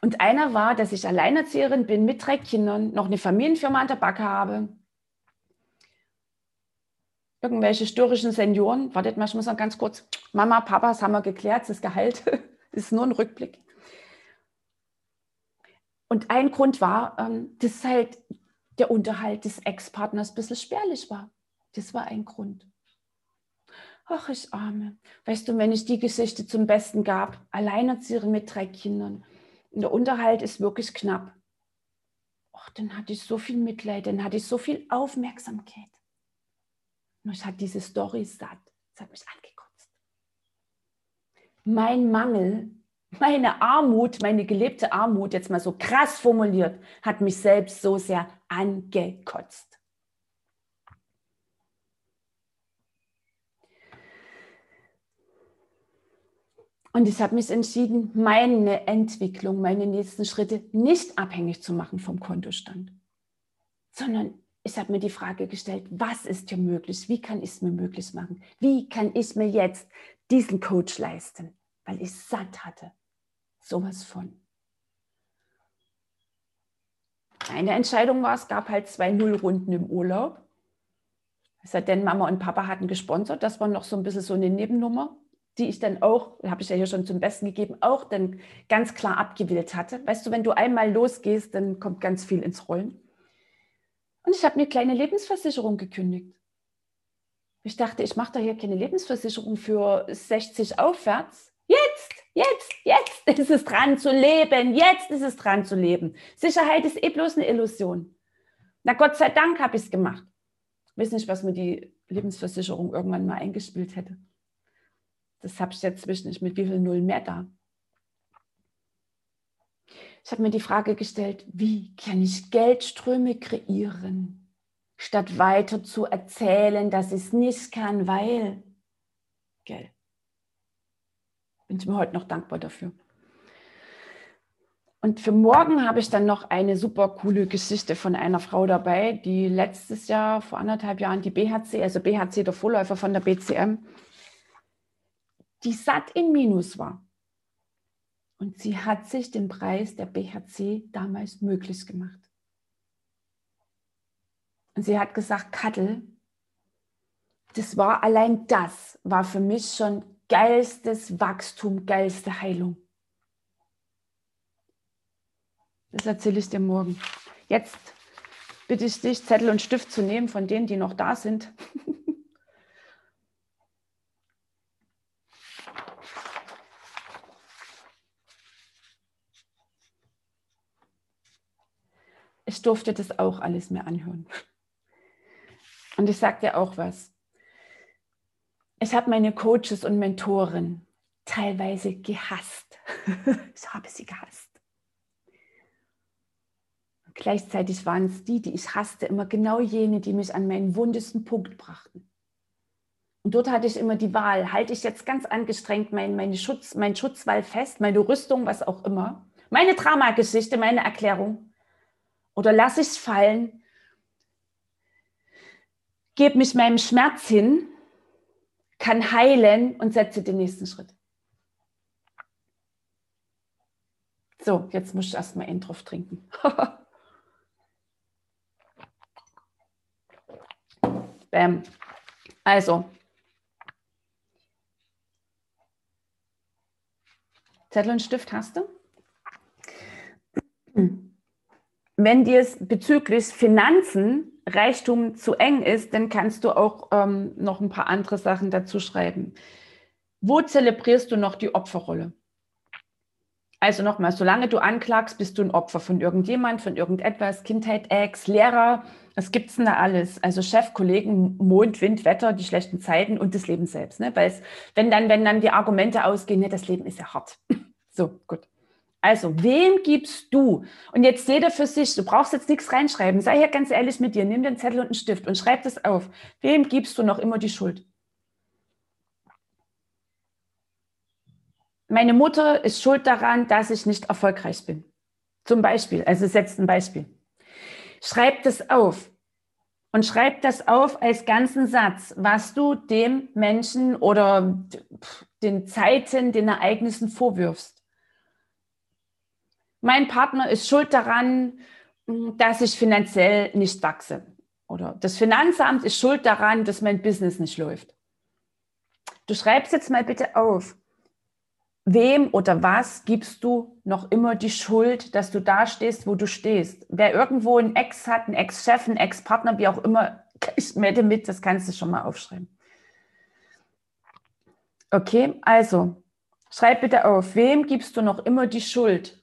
Und einer war, dass ich Alleinerzieherin bin mit drei Kindern, noch eine Familienfirma an der Backe habe. Irgendwelche störrischen Senioren, wartet mal, ich muss noch ganz kurz. Mama, Papa, das haben wir geklärt, das Gehalt ist nur ein Rückblick. Und ein Grund war, ähm, das ist halt der Unterhalt des Ex-Partners ein bisschen spärlich war. Das war ein Grund. Ach, ich arme. Weißt du, wenn ich die Geschichte zum Besten gab, Alleinerzieherin mit drei Kindern, der Unterhalt ist wirklich knapp. Ach, dann hatte ich so viel Mitleid, dann hatte ich so viel Aufmerksamkeit. Nur ich hatte diese Story satt. Es hat mich angekotzt. Mein Mangel, meine Armut, meine gelebte Armut, jetzt mal so krass formuliert, hat mich selbst so sehr angekotzt. Und ich habe mich entschieden, meine Entwicklung, meine nächsten Schritte nicht abhängig zu machen vom Kontostand, sondern ich habe mir die Frage gestellt, was ist hier möglich? Wie kann ich es mir möglich machen? Wie kann ich mir jetzt diesen Coach leisten? Weil ich satt hatte. Sowas von. Eine Entscheidung war, es gab halt zwei Nullrunden im Urlaub. Denn Mama und Papa hatten gesponsert. Das war noch so ein bisschen so eine Nebennummer die ich dann auch, habe ich ja hier schon zum Besten gegeben, auch dann ganz klar abgewählt hatte. Weißt du, wenn du einmal losgehst, dann kommt ganz viel ins Rollen. Und ich habe mir kleine Lebensversicherung gekündigt. Ich dachte, ich mache da hier keine Lebensversicherung für 60 aufwärts. Jetzt, jetzt, ist es dran zu leben. Jetzt ist es dran zu leben. Sicherheit ist eh bloß eine Illusion. Na Gott sei Dank habe ich es gemacht. Ich weiß nicht, was mir die Lebensversicherung irgendwann mal eingespielt hätte. Das habe ich jetzt nicht mit wie viel Nullen mehr da. Ich habe mir die Frage gestellt, wie kann ich Geldströme kreieren, statt weiter zu erzählen, dass ich es nicht kann, weil, gell, bin ich mir heute noch dankbar dafür. Und für morgen habe ich dann noch eine super coole Geschichte von einer Frau dabei, die letztes Jahr, vor anderthalb Jahren, die BHC, also BHC, der Vorläufer von der BCM, die satt im Minus war. Und sie hat sich den Preis der BHC damals möglich gemacht. Und sie hat gesagt, Kattel, das war allein das, war für mich schon geilstes Wachstum, geilste Heilung. Das erzähle ich dir morgen. Jetzt bitte ich dich, Zettel und Stift zu nehmen von denen, die noch da sind. ich durfte das auch alles mir anhören. Und ich sage dir auch was. Ich habe meine Coaches und Mentoren teilweise gehasst. ich habe sie gehasst. Und gleichzeitig waren es die, die ich hasste, immer genau jene, die mich an meinen wundesten Punkt brachten. Und dort hatte ich immer die Wahl, halte ich jetzt ganz angestrengt mein, meine Schutz, mein Schutzwall fest, meine Rüstung, was auch immer, meine Dramageschichte, meine Erklärung, oder lasse ich es fallen, gebe mich meinem Schmerz hin, kann heilen und setze den nächsten Schritt. So, jetzt muss ich erstmal einen drauf trinken. Bam. Also, Zettel und Stift hast du? Wenn dir es bezüglich Finanzen, Reichtum zu eng ist, dann kannst du auch ähm, noch ein paar andere Sachen dazu schreiben. Wo zelebrierst du noch die Opferrolle? Also nochmal, solange du anklagst, bist du ein Opfer von irgendjemand, von irgendetwas, Kindheit, Ex, Lehrer, was gibt es denn da alles? Also Chef, Kollegen, Mond, Wind, Wetter, die schlechten Zeiten und das Leben selbst. Ne? Weil es, wenn dann, wenn dann die Argumente ausgehen, ne, das Leben ist ja hart. so, gut. Also, wem gibst du? Und jetzt jeder für sich, du brauchst jetzt nichts reinschreiben. Sei hier ganz ehrlich mit dir, nimm den Zettel und einen Stift und schreib das auf. Wem gibst du noch immer die Schuld? Meine Mutter ist schuld daran, dass ich nicht erfolgreich bin. Zum Beispiel, also setzt ein Beispiel. Schreib das auf und schreib das auf als ganzen Satz, was du dem Menschen oder den Zeiten, den Ereignissen vorwirfst mein Partner ist schuld daran, hm, dass ich finanziell nicht wachse. Oder das Finanzamt ist schuld daran, dass mein Business nicht läuft. Du schreibst jetzt mal bitte auf, wem oder was gibst du noch immer die Schuld, dass du da stehst, wo du stehst. Wer irgendwo einen Ex hat, einen Ex-Chef, einen Ex-Partner, wie auch immer, ich melde mit, das kannst du schon mal aufschreiben. Okay, also schreib bitte auf, wem gibst du noch immer die Schuld?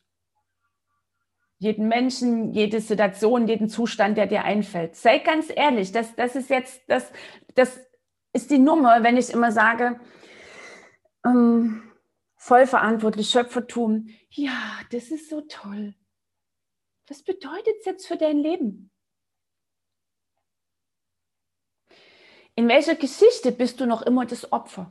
Jeden Menschen, jede Situation, jeden Zustand, der dir einfällt. Sei ganz ehrlich, das, das ist jetzt, das, das ist die Nummer, wenn ich immer sage, ähm, vollverantwortlich, Schöpfertum. Ja, das ist so toll. Was bedeutet es jetzt für dein Leben? In welcher Geschichte bist du noch immer das Opfer?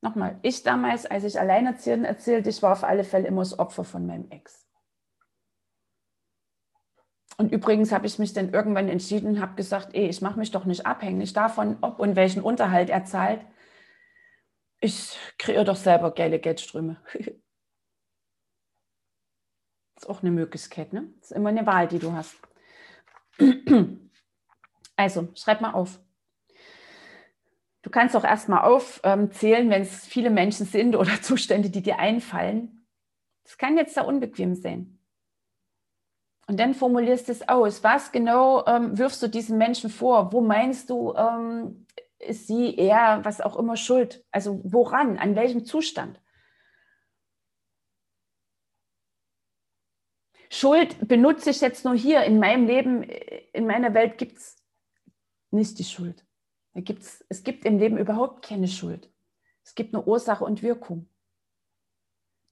Nochmal, ich damals, als ich alleinerziehend erzählte, ich war auf alle Fälle immer das Opfer von meinem Ex. Und übrigens habe ich mich dann irgendwann entschieden und habe gesagt, ey, ich mache mich doch nicht abhängig davon, ob und welchen Unterhalt er zahlt ich kreiere doch selber geile Geldströme. ist auch eine Möglichkeit, ne? Ist immer eine Wahl, die du hast. Also, schreib mal auf. Du kannst auch erstmal aufzählen, wenn es viele Menschen sind oder Zustände, die dir einfallen. Das kann jetzt sehr unbequem sein. Und dann formulierst du es aus. Was genau ähm, wirfst du diesen Menschen vor? Wo meinst du, ähm, ist sie, er, was auch immer schuld? Also woran? An welchem Zustand? Schuld benutze ich jetzt nur hier. In meinem Leben, in meiner Welt gibt es nicht die Schuld. Gibt's, es gibt im Leben überhaupt keine Schuld. Es gibt nur Ursache und Wirkung.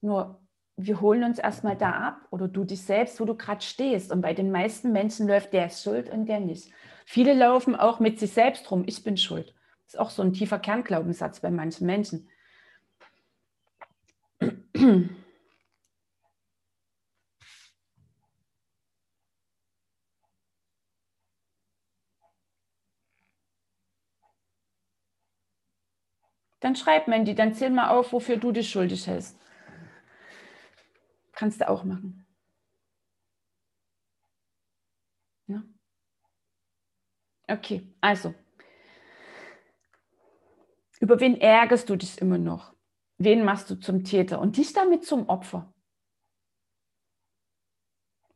Nur wir holen uns erstmal da ab oder du dich selbst, wo du gerade stehst. Und bei den meisten Menschen läuft der schuld und der nicht. Viele laufen auch mit sich selbst rum. Ich bin schuld. Das ist auch so ein tiefer Kernglaubenssatz bei manchen Menschen. Dann schreib Mandy, dann zähl mal auf, wofür du dich schuldig hältst. Kannst du auch machen. Ja? Okay, also über wen ärgerst du dich immer noch? Wen machst du zum Täter und dich damit zum Opfer?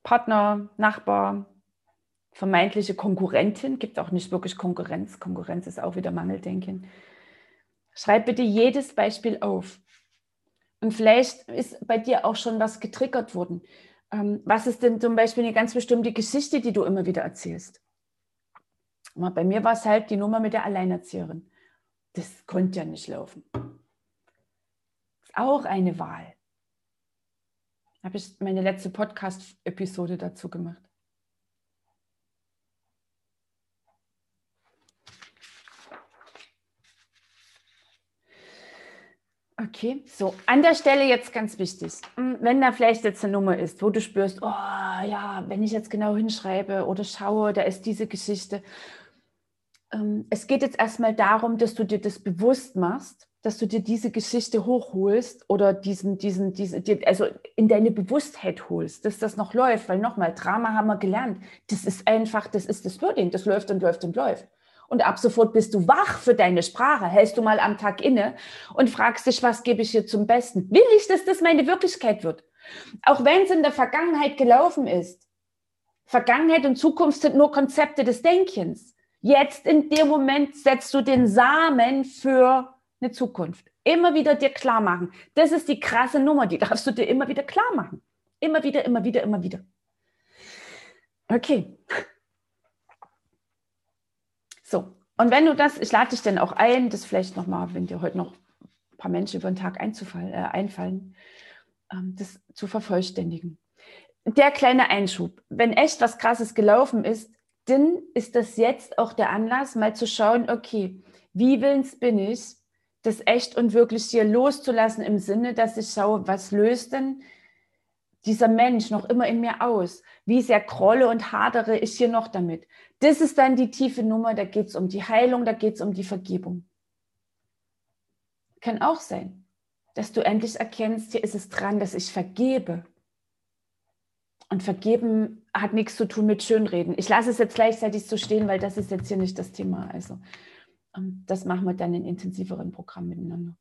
Partner, Nachbar, vermeintliche Konkurrentin, gibt auch nicht wirklich Konkurrenz. Konkurrenz ist auch wieder Mangeldenken. Schreib bitte jedes Beispiel auf. Und vielleicht ist bei dir auch schon was getriggert worden. Ähm, was ist denn zum Beispiel eine ganz bestimmte Geschichte, die du immer wieder erzählst? Bei mir war es halt die Nummer mit der Alleinerzieherin. Das konnte ja nicht laufen. Ist auch eine Wahl. Habe ich meine letzte Podcast-Episode dazu gemacht. Okay, so an der Stelle jetzt ganz wichtig, hm, wenn da vielleicht jetzt eine Nummer ist, wo du spürst, oh ja, wenn ich jetzt genau hinschreibe oder schaue, da ist diese Geschichte ähm, es geht jetzt erstmal darum, dass du dir das bewusst machst, dass du dir diese Geschichte hochholst oder diesen, diesen, diese, also in deine Bewusstheit holst, dass das noch läuft. Weil nochmal, Drama haben wir gelernt. Das ist einfach, das ist das Wording, das läuft und läuft und läuft. Und ab sofort bist du wach für deine Sprache. Hältst du mal am Tag inne und fragst dich, was gebe ich hier zum Besten? Will ich, dass das meine Wirklichkeit wird? Auch wenn es in der Vergangenheit gelaufen ist. Vergangenheit und Zukunft sind nur Konzepte des Denkens. Jetzt in dem Moment setzt du den Samen für eine Zukunft. Immer wieder dir klar machen. Das ist die krasse Nummer, die darfst du dir immer wieder klar machen. Immer wieder, immer wieder, immer wieder. Okay. So, und wenn du das, ich lade dich dann auch ein, das vielleicht nochmal, wenn dir heute noch ein paar Menschen über den Tag äh, einfallen, ähm, das zu vervollständigen. Der kleine Einschub. Wenn echt was Krasses gelaufen ist, dann ist das jetzt auch der Anlass, mal zu schauen, okay, wie willens bin ich, das echt und wirklich hier loszulassen im Sinne, dass ich schaue, was löst denn dieser Mensch noch immer in mir aus? Wie sehr krolle und hadere ich hier noch damit? Das ist dann die tiefe Nummer, da geht es um die Heilung, da geht es um die Vergebung. Kann auch sein, dass du endlich erkennst, hier ist es dran, dass ich vergebe. Und vergeben hat nichts zu tun mit Schönreden. Ich lasse es jetzt gleichzeitig so stehen, weil das ist jetzt hier nicht das Thema. Also ähm, das machen wir dann in intensiveren Programmen miteinander.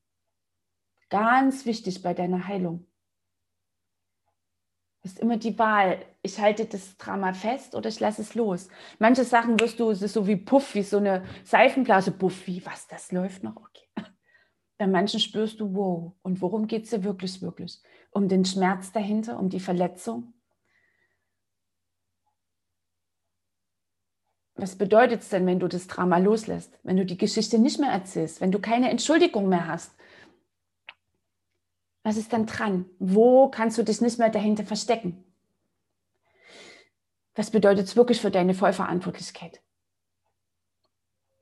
Ganz wichtig bei deiner Heilung. Ist immer die Wahl. Ich halte das Drama fest oder ich lasse es los. Manche Sachen wirst du, es ist so wie Puff, wie so eine Seifenblase, Puff, wie, was, das läuft noch? Okay. Bei manchen spürst du, wow, und worum geht es dir wirklich, wirklich? Um den Schmerz dahinter, um die Verletzung? Was bedeutet es denn, wenn du das Drama loslässt? Wenn du die Geschichte nicht mehr erzählst? Wenn du keine Entschuldigung mehr hast? Was ist dann dran? Wo kannst du dich nicht mehr dahinter verstecken? Was bedeutet es wirklich für deine Vollverantwortlichkeit?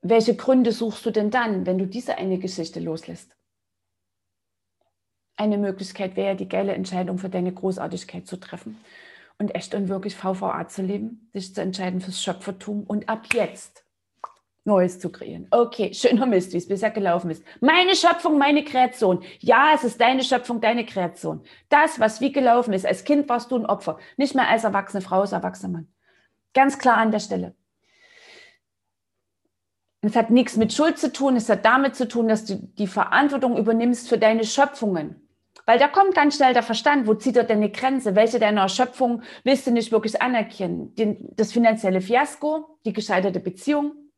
Welche Gründe suchst du denn dann, wenn du diese eine Geschichte loslässt? Eine Möglichkeit wäre, die geile Entscheidung für deine Großartigkeit zu treffen und echt und wirklich VVA zu leben, dich zu entscheiden fürs Schöpfertum und ab jetzt Neues zu kreieren. Okay, schöner Mist, wie es bisher gelaufen ist. Meine Schöpfung, meine Kreation. Ja, es ist deine Schöpfung, deine Kreation. Das, was wie gelaufen ist. Als Kind warst du ein Opfer, nicht mehr als erwachsene Frau, als erwachsener Mann. Ganz klar an der Stelle. Es hat nichts mit Schuld zu tun, es hat damit zu tun, dass du die Verantwortung übernimmst für deine Schöpfungen. Weil da kommt ganz schnell der Verstand, wo zieht er denn eine Grenze? Welche deiner Schöpfung willst du nicht wirklich anerkennen? Den, das finanzielle Fiasko, die gescheiterte Beziehung,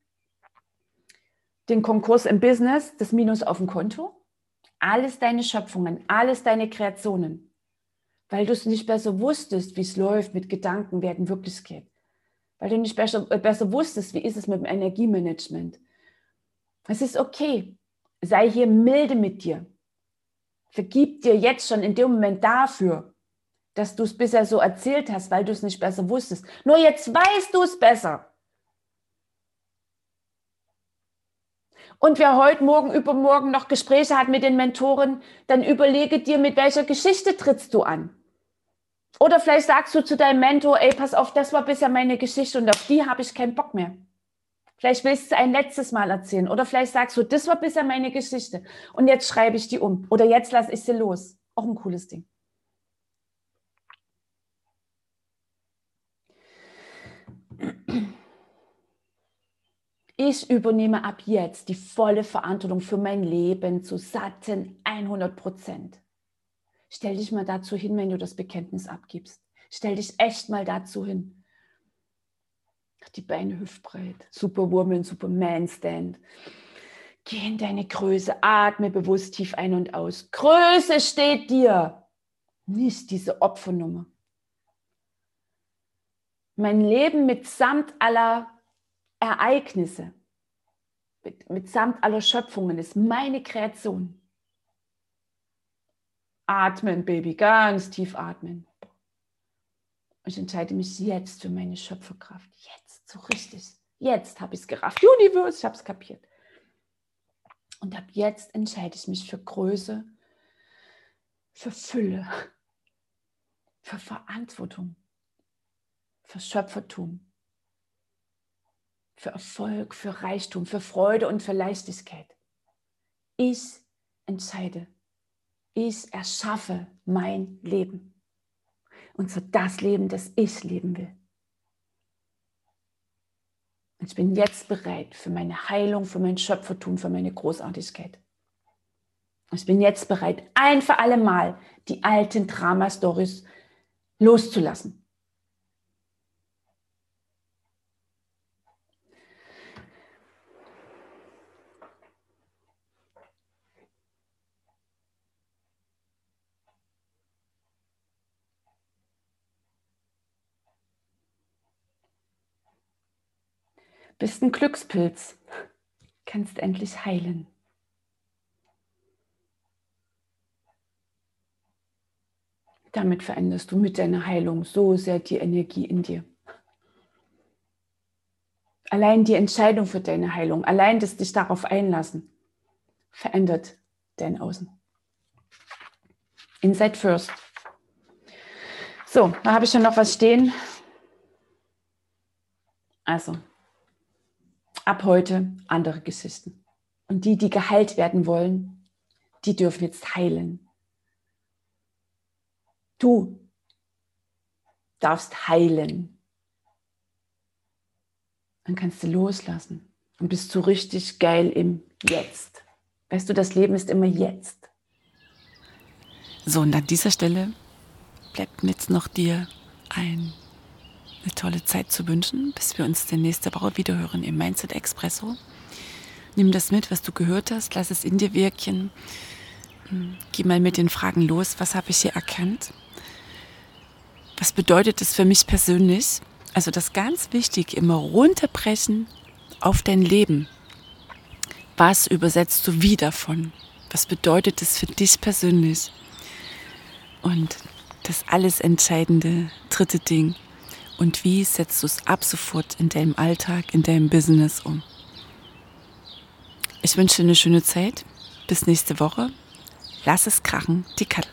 den Konkurs im Business, das Minus auf dem Konto, alles deine Schöpfungen, alles deine Kreationen, weil du es nicht besser wusstest, wie es läuft mit Gedanken werden Wirklichkeit, weil du nicht besser, äh, besser wusstest, wie ist es mit dem Energiemanagement. Es ist okay, sei hier milde mit dir. Vergib dir jetzt schon in dem Moment dafür, dass du es bisher so erzählt hast, weil du es nicht besser wusstest. Nur jetzt weißt du es besser. Und wer heute Morgen, übermorgen noch Gespräche hat mit den Mentoren, dann überlege dir, mit welcher Geschichte trittst du an. Oder vielleicht sagst du zu deinem Mentor, ey, pass auf, das war bisher meine Geschichte und auf die habe ich keinen Bock mehr. Vielleicht willst du ein letztes Mal erzählen. Oder vielleicht sagst du, das war bisher meine Geschichte und jetzt schreibe ich die um. Oder jetzt lasse ich sie los. Auch ein cooles Ding. Ich übernehme ab jetzt die volle Verantwortung für mein Leben zu satten 100 Prozent. Stell dich mal dazu hin, wenn du das Bekenntnis abgibst. Stell dich echt mal dazu hin. Die Beine hüftbreit. Superwoman, Superman Stand. Geh in deine Größe, atme bewusst tief ein und aus. Größe steht dir. Nicht diese Opfernummer. Mein Leben mitsamt aller Ereignisse, mit, mitsamt aller Schöpfungen, ist meine Kreation. Atmen, Baby, ganz tief atmen. Ich entscheide mich jetzt für meine Schöpferkraft. Jetzt, so richtig. Jetzt habe ich es gerafft. Universe, ich habe es kapiert. Und ab jetzt entscheide ich mich für Größe, für Fülle, für Verantwortung, für Schöpfertum für Erfolg, für Reichtum, für Freude und für Leichtigkeit. Ich entscheide. Ich erschaffe mein Leben. Und zwar das Leben, das ich leben will. Und ich bin jetzt bereit für meine Heilung, für mein Schöpfertum, für meine Großartigkeit. Ich bin jetzt bereit, ein für alle Mal die alten Drama-Stories loszulassen. Bist ein Glückspilz, kannst endlich heilen. Damit veränderst du mit deiner Heilung so sehr die Energie in dir. Allein die Entscheidung für deine Heilung, allein das dich darauf einlassen, verändert dein Außen. Inside first. So, da habe ich schon noch was stehen. Also, ab heute andere Geschichten. Und die, die geheilt werden wollen, die dürfen jetzt heilen. Du darfst heilen. Dann kannst du loslassen und bist so richtig geil im Jetzt. Weißt du, das Leben ist immer jetzt. So, und an dieser Stelle bleibt mir jetzt noch dir ein, eine tolle Zeit zu wünschen, bis wir uns in nächste Woche wiederhören im Mindset Expresso. Nimm das mit, was du gehört hast, lass es in dir wirken. Hm, geh mal mit den Fragen los, was habe ich hier erkannt? Was bedeutet es für mich persönlich? Also das ganz wichtig, immer runterbrechen auf dein Leben. Was übersetzt du wie davon? Was bedeutet es für dich persönlich? Und das alles entscheidende dritte Ding. Und wie setzt du es ab sofort in deinem Alltag, in deinem Business um? Ich wünsche dir eine schöne Zeit. Bis nächste Woche. Lass es krachen, die Kattel.